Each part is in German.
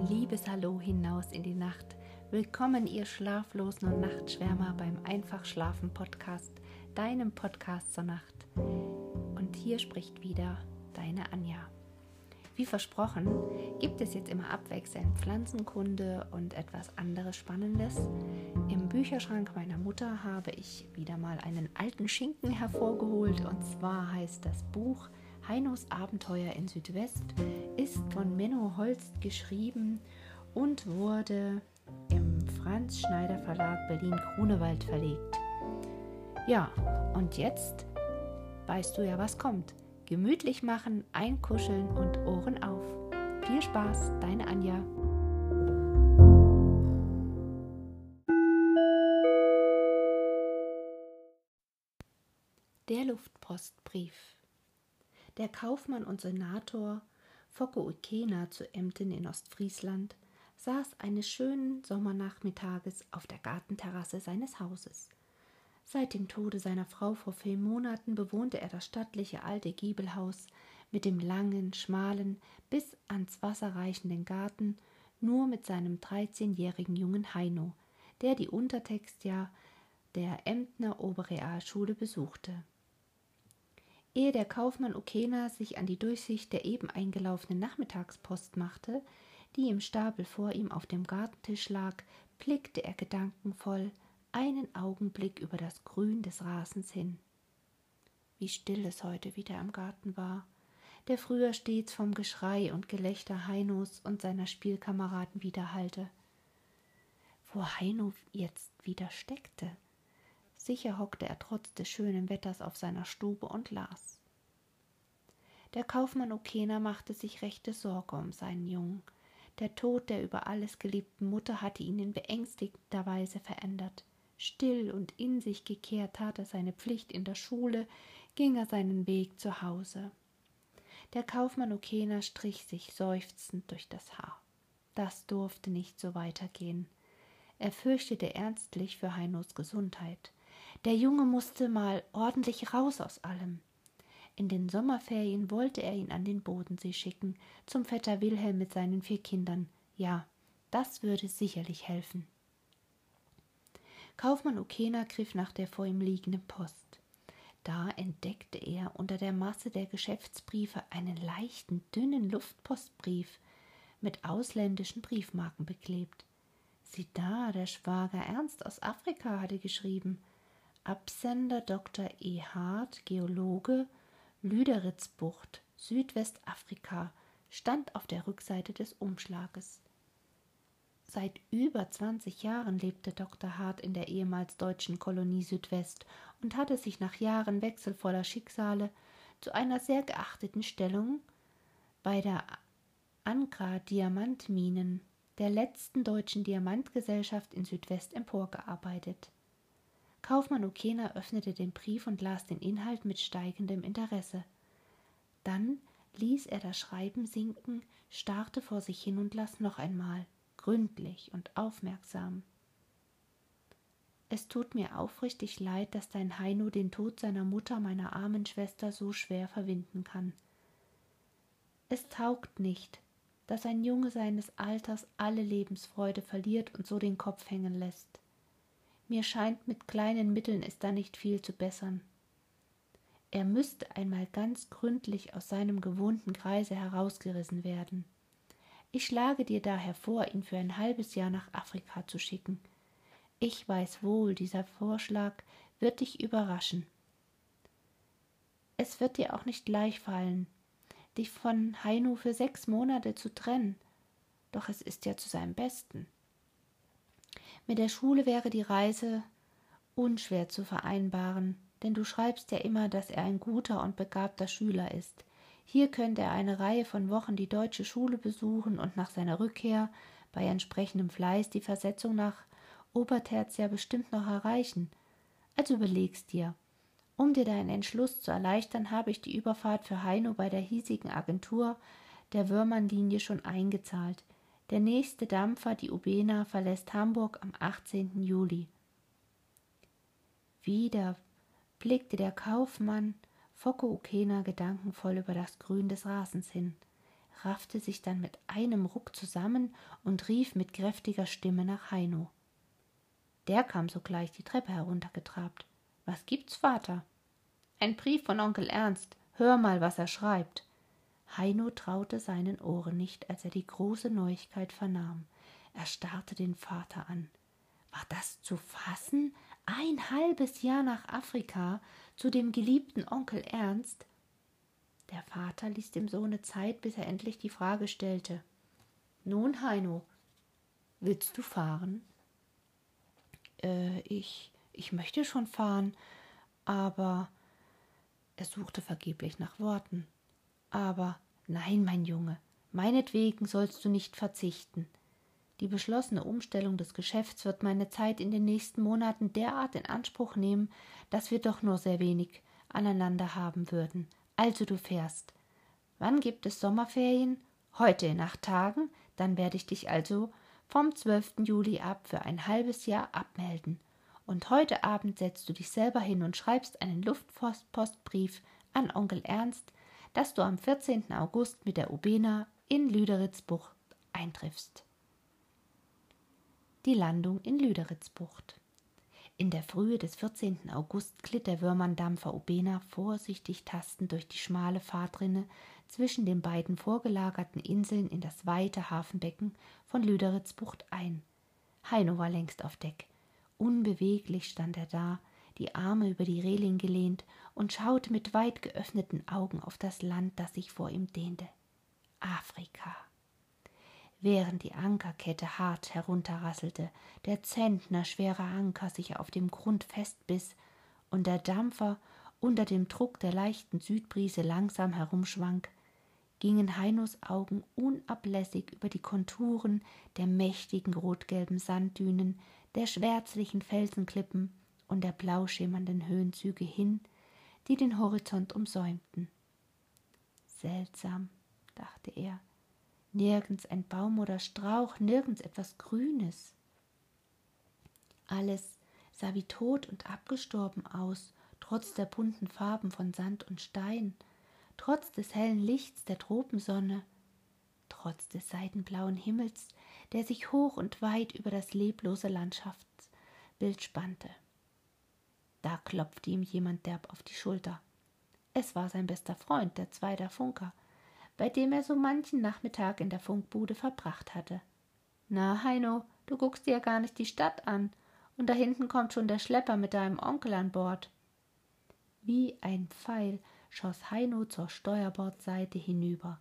ein liebes Hallo hinaus in die Nacht. Willkommen, ihr Schlaflosen und Nachtschwärmer beim Einfach Schlafen Podcast, deinem Podcast zur Nacht. Und hier spricht wieder deine Anja. Wie versprochen, gibt es jetzt immer abwechselnd Pflanzenkunde und etwas anderes Spannendes. Im Bücherschrank meiner Mutter habe ich wieder mal einen alten Schinken hervorgeholt und zwar heißt das Buch Heinos Abenteuer in Südwest ist von Menno Holst geschrieben und wurde im Franz Schneider Verlag Berlin-Grunewald verlegt. Ja, und jetzt weißt du ja, was kommt. Gemütlich machen, einkuscheln und Ohren auf. Viel Spaß, deine Anja. Der Luftpostbrief. Der Kaufmann und Senator Focke Ukena zu Emden in Ostfriesland saß eines schönen Sommernachmittages auf der Gartenterrasse seines Hauses. Seit dem Tode seiner Frau vor vier Monaten bewohnte er das stattliche alte Giebelhaus mit dem langen, schmalen, bis ans Wasser reichenden Garten, nur mit seinem dreizehnjährigen Jungen Heino, der die Untertextjahr der Emdner Oberrealschule besuchte. Ehe der Kaufmann Ukena sich an die Durchsicht der eben eingelaufenen Nachmittagspost machte, die im Stapel vor ihm auf dem Gartentisch lag, blickte er gedankenvoll einen Augenblick über das Grün des Rasens hin. Wie still es heute wieder im Garten war, der früher stets vom Geschrei und Gelächter Heinos und seiner Spielkameraden widerhallte. Wo Heino jetzt wieder steckte, Sicher hockte er trotz des schönen Wetters auf seiner Stube und las. Der Kaufmann Okena machte sich rechte Sorge um seinen Jungen. Der Tod der über alles geliebten Mutter hatte ihn in beängstigender Weise verändert. Still und in sich gekehrt tat er seine Pflicht in der Schule, ging er seinen Weg zu Hause. Der Kaufmann Okena strich sich seufzend durch das Haar. Das durfte nicht so weitergehen. Er fürchtete ernstlich für Heinos Gesundheit. Der Junge musste mal ordentlich raus aus allem. In den Sommerferien wollte er ihn an den Bodensee schicken, zum Vetter Wilhelm mit seinen vier Kindern. Ja, das würde sicherlich helfen. Kaufmann Ukena griff nach der vor ihm liegenden Post. Da entdeckte er unter der Masse der Geschäftsbriefe einen leichten, dünnen Luftpostbrief mit ausländischen Briefmarken beklebt. Sieh da, der Schwager Ernst aus Afrika hatte geschrieben. Absender Dr. E. Hart, Geologe, Lüderitzbucht, Südwestafrika, stand auf der Rückseite des Umschlages. Seit über 20 Jahren lebte Dr. Hart in der ehemals deutschen Kolonie Südwest und hatte sich nach Jahren wechselvoller Schicksale zu einer sehr geachteten Stellung bei der Ankra Diamantminen, der letzten deutschen Diamantgesellschaft in Südwest emporgearbeitet. Kaufmann Ukena öffnete den Brief und las den Inhalt mit steigendem Interesse. Dann ließ er das Schreiben sinken, starrte vor sich hin und las noch einmal, gründlich und aufmerksam. Es tut mir aufrichtig leid, dass dein Heino den Tod seiner Mutter, meiner armen Schwester, so schwer verwinden kann. Es taugt nicht, dass ein Junge seines Alters alle Lebensfreude verliert und so den Kopf hängen lässt. Mir scheint, mit kleinen Mitteln ist da nicht viel zu bessern. Er müsste einmal ganz gründlich aus seinem gewohnten Kreise herausgerissen werden. Ich schlage dir daher vor, ihn für ein halbes Jahr nach Afrika zu schicken. Ich weiß wohl, dieser Vorschlag wird dich überraschen. Es wird dir auch nicht leicht fallen, dich von Heino für sechs Monate zu trennen, doch es ist ja zu seinem Besten. Mit der Schule wäre die Reise unschwer zu vereinbaren, denn du schreibst ja immer, dass er ein guter und begabter Schüler ist. Hier könnte er eine Reihe von Wochen die deutsche Schule besuchen und nach seiner Rückkehr bei entsprechendem Fleiß die Versetzung nach Obertertia bestimmt noch erreichen. Also überlegst dir. Um dir deinen Entschluss zu erleichtern, habe ich die Überfahrt für Heino bei der hiesigen Agentur der Wörmannlinie schon eingezahlt. Der nächste Dampfer, die Ubena, verlässt Hamburg am 18. Juli. Wieder blickte der Kaufmann Focke Ukena gedankenvoll über das Grün des Rasens hin. raffte sich dann mit einem Ruck zusammen und rief mit kräftiger Stimme nach Heino. Der kam sogleich die Treppe heruntergetrabt. Was gibt's, Vater? Ein Brief von Onkel Ernst. Hör mal, was er schreibt. Heino traute seinen Ohren nicht, als er die große Neuigkeit vernahm. Er starrte den Vater an. War das zu fassen? Ein halbes Jahr nach Afrika zu dem geliebten Onkel Ernst? Der Vater ließ dem Sohne Zeit, bis er endlich die Frage stellte. Nun, Heino, willst du fahren? Äh, ich, ich möchte schon fahren, aber. Er suchte vergeblich nach Worten. Aber nein, mein Junge, meinetwegen sollst du nicht verzichten. Die beschlossene Umstellung des Geschäfts wird meine Zeit in den nächsten Monaten derart in Anspruch nehmen, dass wir doch nur sehr wenig aneinander haben würden. Also du fährst. Wann gibt es Sommerferien? Heute in acht Tagen? Dann werde ich dich also vom 12. Juli ab für ein halbes Jahr abmelden. Und heute Abend setzt du dich selber hin und schreibst einen Luftpostbrief an Onkel Ernst, dass du am 14. August mit der Ubena in Lüderitzbucht eintriffst die Landung in Lüderitzbucht. In der Frühe des 14. August glitt der Würmerndampfer Ubena vorsichtig tastend durch die schmale Fahrtrinne zwischen den beiden vorgelagerten Inseln in das weite Hafenbecken von Lüderitzbucht ein. Heino war längst auf Deck. Unbeweglich stand er da, die Arme über die Reling gelehnt und schaute mit weit geöffneten Augen auf das Land, das sich vor ihm dehnte. Afrika während die Ankerkette hart herunterrasselte, der Zentner schwerer Anker sich auf dem Grund festbiss und der Dampfer unter dem Druck der leichten Südbrise langsam herumschwank, gingen Heinos Augen unablässig über die Konturen der mächtigen rotgelben Sanddünen, der schwärzlichen Felsenklippen und der blau schimmernden Höhenzüge hin, die den Horizont umsäumten. Seltsam, dachte er, nirgends ein Baum oder Strauch, nirgends etwas Grünes. Alles sah wie tot und abgestorben aus, trotz der bunten Farben von Sand und Stein, trotz des hellen Lichts der Tropensonne, trotz des seidenblauen Himmels, der sich hoch und weit über das leblose Landschaftsbild spannte. Da klopfte ihm jemand derb auf die Schulter. Es war sein bester Freund, der Zweider Funker, bei dem er so manchen Nachmittag in der Funkbude verbracht hatte. Na, Heino, du guckst dir ja gar nicht die Stadt an, und da hinten kommt schon der Schlepper mit deinem Onkel an Bord. Wie ein Pfeil schoss Heino zur Steuerbordseite hinüber.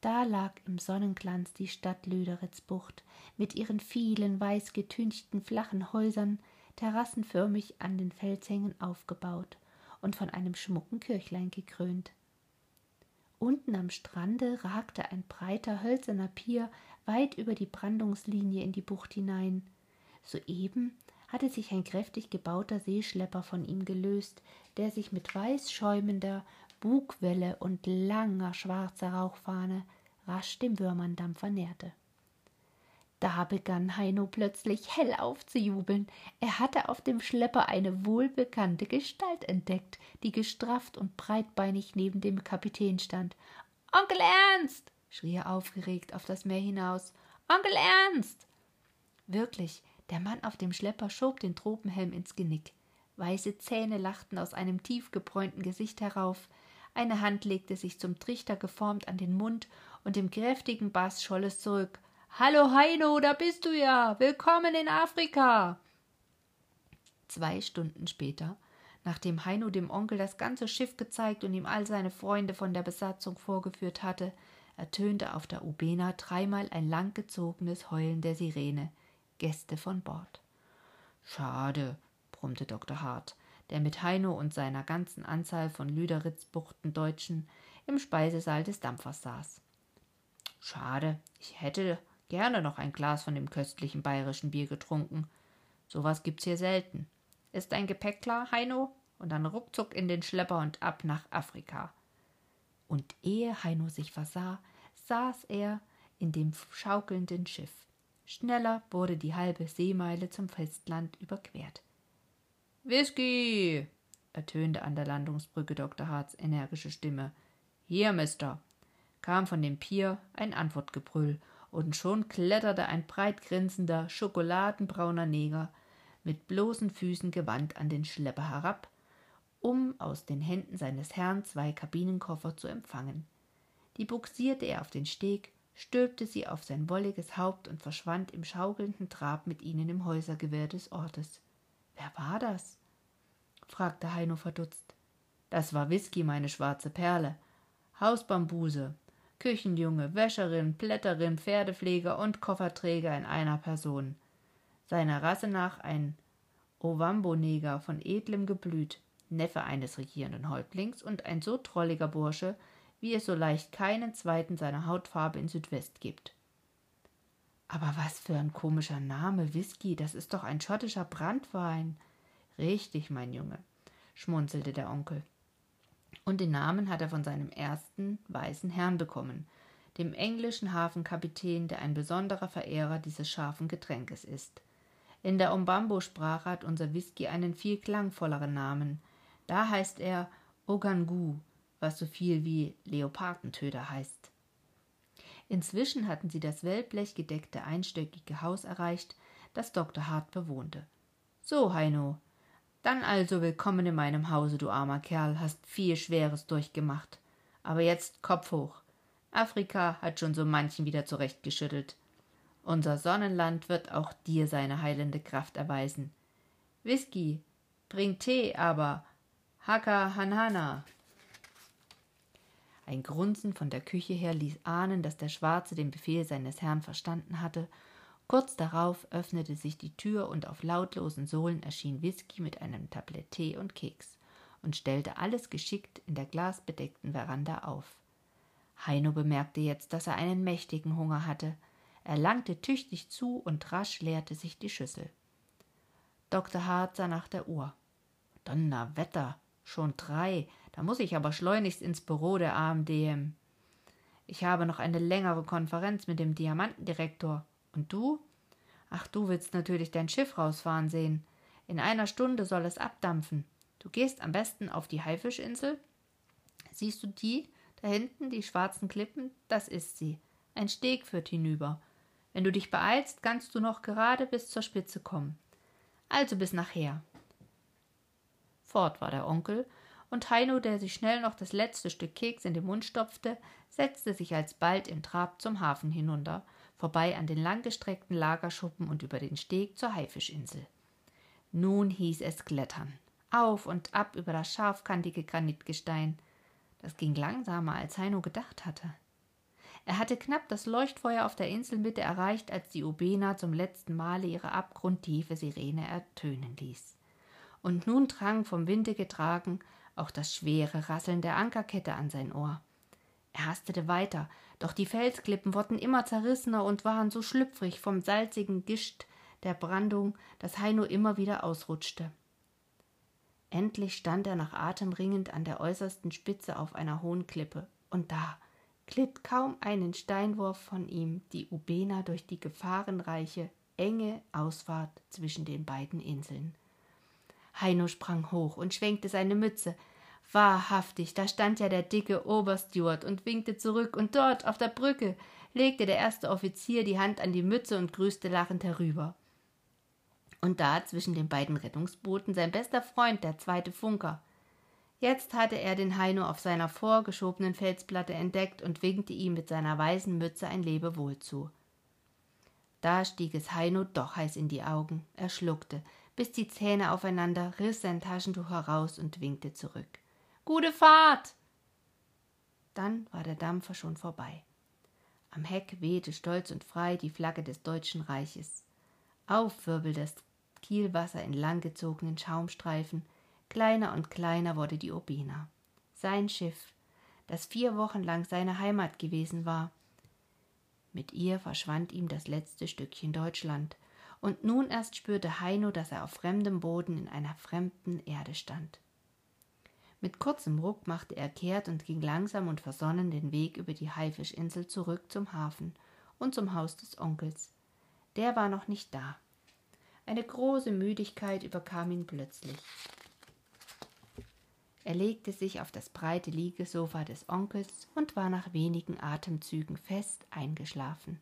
Da lag im Sonnenglanz die Stadt Lüderitzbucht mit ihren vielen weiß getünchten flachen Häusern, terrassenförmig an den Felshängen aufgebaut und von einem schmucken Kirchlein gekrönt. Unten am Strande ragte ein breiter hölzerner Pier weit über die Brandungslinie in die Bucht hinein. Soeben hatte sich ein kräftig gebauter Seeschlepper von ihm gelöst, der sich mit weiß schäumender Bugwelle und langer schwarzer Rauchfahne rasch dem Würmerndampfer näherte. Da begann Heino plötzlich hell aufzujubeln. Er hatte auf dem Schlepper eine wohlbekannte Gestalt entdeckt, die gestrafft und breitbeinig neben dem Kapitän stand. Onkel Ernst! schrie er aufgeregt auf das Meer hinaus. Onkel Ernst! Wirklich, der Mann auf dem Schlepper schob den Tropenhelm ins Genick. Weiße Zähne lachten aus einem tief gebräunten Gesicht herauf. Eine Hand legte sich zum Trichter geformt an den Mund, und im kräftigen Bass scholl es zurück. Hallo Heino, da bist du ja. Willkommen in Afrika. Zwei Stunden später, nachdem Heino dem Onkel das ganze Schiff gezeigt und ihm all seine Freunde von der Besatzung vorgeführt hatte, ertönte auf der Ubena dreimal ein langgezogenes Heulen der Sirene. Gäste von Bord. Schade, brummte Dr. Hart, der mit Heino und seiner ganzen Anzahl von Lüderitzbuchten Deutschen im Speisesaal des Dampfers saß. Schade, ich hätte gerne noch ein Glas von dem köstlichen bayerischen Bier getrunken. Sowas gibt's hier selten. Ist dein Gepäck klar, Heino? Und dann ruckzuck in den Schlepper und ab nach Afrika. Und ehe Heino sich versah, saß er in dem schaukelnden Schiff. Schneller wurde die halbe Seemeile zum Festland überquert. Whisky! ertönte an der Landungsbrücke Dr. Harts energische Stimme. Hier, Mister. kam von dem Pier ein Antwortgebrüll, und schon kletterte ein breit grinsender, schokoladenbrauner Neger mit bloßen Füßen gewandt an den Schlepper herab, um aus den Händen seines Herrn zwei Kabinenkoffer zu empfangen. Die buxierte er auf den Steg, stülpte sie auf sein wolliges Haupt und verschwand im schaukelnden Trab mit ihnen im Häusergewirr des Ortes. Wer war das? fragte Heino verdutzt. Das war Whisky, meine schwarze Perle. Hausbambuse, Küchenjunge, Wäscherin, Plätterin, Pferdepfleger und Kofferträger in einer Person. Seiner Rasse nach ein Ovambo-Neger von edlem Geblüt, Neffe eines regierenden Häuptlings und ein so trolliger Bursche, wie es so leicht keinen zweiten seiner Hautfarbe in Südwest gibt. Aber was für ein komischer Name, Whisky, das ist doch ein schottischer Brandwein. Richtig, mein Junge, schmunzelte der Onkel. Und den Namen hat er von seinem ersten weißen Herrn bekommen, dem englischen Hafenkapitän, der ein besonderer Verehrer dieses scharfen Getränkes ist. In der Ombambo-Sprache hat unser Whisky einen viel klangvolleren Namen. Da heißt er Ogangu, was so viel wie Leopardentöter heißt. Inzwischen hatten sie das wellblechgedeckte einstöckige Haus erreicht, das Dr. Hart bewohnte. So, Heino, dann also willkommen in meinem Hause, du armer Kerl, hast viel Schweres durchgemacht. Aber jetzt Kopf hoch. Afrika hat schon so manchen wieder zurechtgeschüttelt. Unser Sonnenland wird auch dir seine heilende Kraft erweisen. Whisky, bring Tee, aber Haka Hanana. Ein Grunzen von der Küche her ließ ahnen, dass der Schwarze den Befehl seines Herrn verstanden hatte Kurz darauf öffnete sich die Tür und auf lautlosen Sohlen erschien Whisky mit einem Tablett Tee und Keks und stellte alles geschickt in der glasbedeckten Veranda auf. Heino bemerkte jetzt, dass er einen mächtigen Hunger hatte. Er langte tüchtig zu und rasch leerte sich die Schüssel. Dr. Hart sah nach der Uhr. Donnerwetter, schon drei, da muss ich aber schleunigst ins Büro der AMDM. Ich habe noch eine längere Konferenz mit dem Diamantendirektor. Und du? Ach, du willst natürlich dein Schiff rausfahren sehen. In einer Stunde soll es abdampfen. Du gehst am besten auf die Haifischinsel. Siehst du die? Da hinten, die schwarzen Klippen? Das ist sie. Ein Steg führt hinüber. Wenn du dich beeilst, kannst du noch gerade bis zur Spitze kommen. Also bis nachher. Fort war der Onkel, und Heino, der sich schnell noch das letzte Stück Keks in den Mund stopfte, setzte sich alsbald im Trab zum Hafen hinunter vorbei an den langgestreckten Lagerschuppen und über den Steg zur Haifischinsel. Nun hieß es klettern, auf und ab über das scharfkantige Granitgestein. Das ging langsamer, als Heino gedacht hatte. Er hatte knapp das Leuchtfeuer auf der Inselmitte erreicht, als die Ubena zum letzten Male ihre abgrundtiefe Sirene ertönen ließ. Und nun drang vom Winde getragen auch das schwere Rasseln der Ankerkette an sein Ohr. Er hastete weiter, doch die Felsklippen wurden immer zerrissener und waren so schlüpfrig vom salzigen Gischt der Brandung, dass Heino immer wieder ausrutschte. Endlich stand er nach Atem ringend an der äußersten Spitze auf einer hohen Klippe, und da glitt kaum einen Steinwurf von ihm die Ubena durch die gefahrenreiche, enge Ausfahrt zwischen den beiden Inseln. Heino sprang hoch und schwenkte seine Mütze, Wahrhaftig, da stand ja der dicke Obersteward und winkte zurück, und dort auf der Brücke legte der erste Offizier die Hand an die Mütze und grüßte lachend herüber. Und da zwischen den beiden Rettungsbooten sein bester Freund, der zweite Funker. Jetzt hatte er den Heino auf seiner vorgeschobenen Felsplatte entdeckt und winkte ihm mit seiner weißen Mütze ein Lebewohl zu. Da stieg es Heino doch heiß in die Augen. Er schluckte, biss die Zähne aufeinander, riss sein Taschentuch heraus und winkte zurück. Gute Fahrt! Dann war der Dampfer schon vorbei. Am Heck wehte stolz und frei die Flagge des Deutschen Reiches. Auf wirbelte das Kielwasser in langgezogenen Schaumstreifen, kleiner und kleiner wurde die Obina. Sein Schiff, das vier Wochen lang seine Heimat gewesen war. Mit ihr verschwand ihm das letzte Stückchen Deutschland, und nun erst spürte Heino, dass er auf fremdem Boden in einer fremden Erde stand. Mit kurzem Ruck machte er kehrt und ging langsam und versonnen den Weg über die Haifischinsel zurück zum Hafen und zum Haus des Onkels. Der war noch nicht da. Eine große Müdigkeit überkam ihn plötzlich. Er legte sich auf das breite Liegesofa des Onkels und war nach wenigen Atemzügen fest eingeschlafen.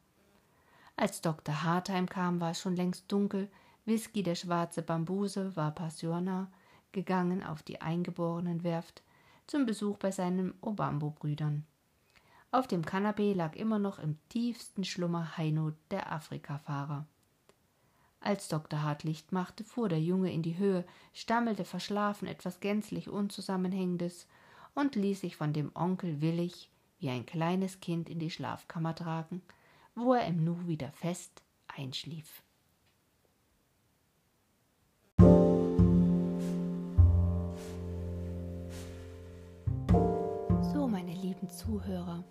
Als Dr. Hartheim kam, war es schon längst dunkel. Whisky, der schwarze Bambuse, war Passiona gegangen auf die Eingeborenenwerft zum Besuch bei seinen Obambo-Brüdern. Auf dem Kanapee lag immer noch im tiefsten Schlummer Heino, der Afrikafahrer. Als Dr. Hart Licht machte, fuhr der Junge in die Höhe, stammelte verschlafen etwas gänzlich Unzusammenhängendes und ließ sich von dem Onkel willig wie ein kleines Kind in die Schlafkammer tragen, wo er im Nu wieder fest einschlief. Lieben Zuhörer,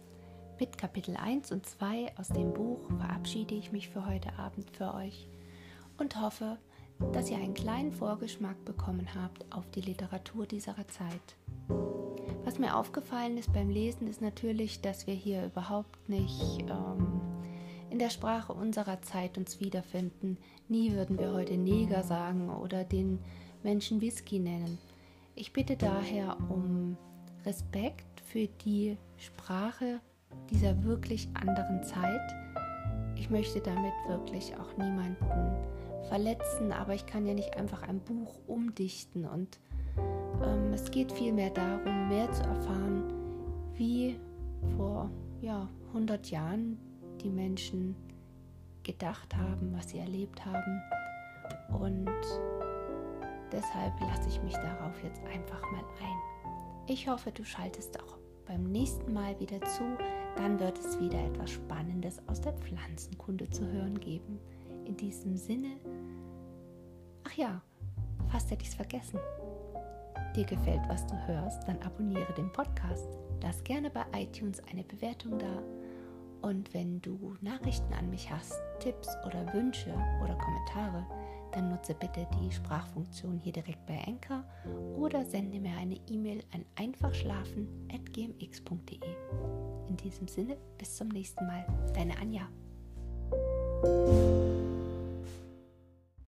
mit Kapitel 1 und 2 aus dem Buch verabschiede ich mich für heute Abend für euch und hoffe, dass ihr einen kleinen Vorgeschmack bekommen habt auf die Literatur dieser Zeit. Was mir aufgefallen ist beim Lesen, ist natürlich, dass wir hier überhaupt nicht ähm, in der Sprache unserer Zeit uns wiederfinden. Nie würden wir heute Neger sagen oder den Menschen Whisky nennen. Ich bitte daher um Respekt für die Sprache dieser wirklich anderen Zeit. Ich möchte damit wirklich auch niemanden verletzen, aber ich kann ja nicht einfach ein Buch umdichten und ähm, es geht vielmehr darum, mehr zu erfahren, wie vor ja, 100 Jahren die Menschen gedacht haben, was sie erlebt haben und deshalb lasse ich mich darauf jetzt einfach mal ein. Ich hoffe, du schaltest auch beim nächsten Mal wieder zu, dann wird es wieder etwas Spannendes aus der Pflanzenkunde zu hören geben. In diesem Sinne, ach ja, fast hätte ich es vergessen. Dir gefällt, was du hörst, dann abonniere den Podcast. Lass gerne bei iTunes eine Bewertung da. Und wenn du Nachrichten an mich hast, Tipps oder Wünsche oder Kommentare, dann nutze bitte die Sprachfunktion hier direkt bei Anchor oder sende mir eine E-Mail an einfachschlafen.gmx.de. In diesem Sinne, bis zum nächsten Mal. Deine Anja.